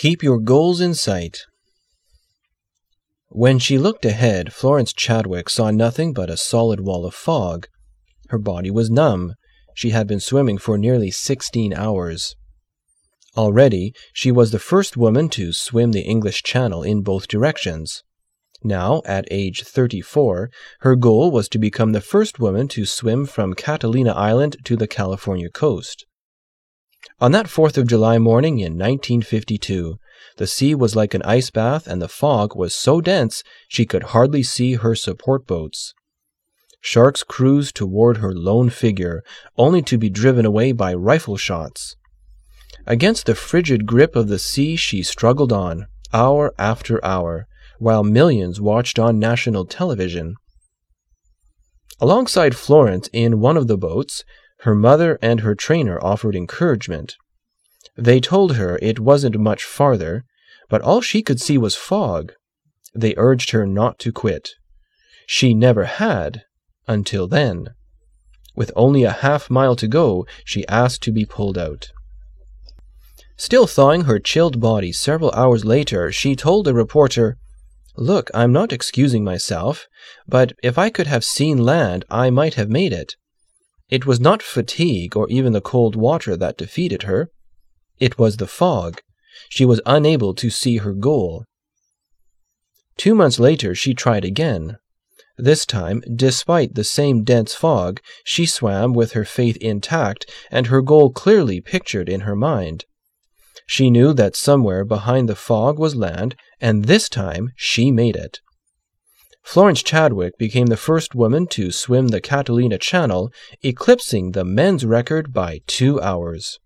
Keep your goals in sight. When she looked ahead, Florence Chadwick saw nothing but a solid wall of fog. Her body was numb. She had been swimming for nearly 16 hours. Already, she was the first woman to swim the English Channel in both directions. Now, at age 34, her goal was to become the first woman to swim from Catalina Island to the California coast. On that 4th of July morning in 1952, the sea was like an ice bath and the fog was so dense she could hardly see her support boats. Sharks cruised toward her lone figure, only to be driven away by rifle shots. Against the frigid grip of the sea she struggled on, hour after hour, while millions watched on national television. Alongside Florence in one of the boats, her mother and her trainer offered encouragement. They told her it wasn't much farther, but all she could see was fog. They urged her not to quit. She never had, until then. With only a half mile to go, she asked to be pulled out. Still thawing her chilled body several hours later, she told a reporter, Look, I'm not excusing myself, but if I could have seen land, I might have made it. It was not fatigue or even the cold water that defeated her. It was the fog. She was unable to see her goal. Two months later, she tried again. This time, despite the same dense fog, she swam with her faith intact and her goal clearly pictured in her mind. She knew that somewhere behind the fog was land, and this time she made it. Florence Chadwick became the first woman to swim the Catalina Channel, eclipsing the men's record by two hours.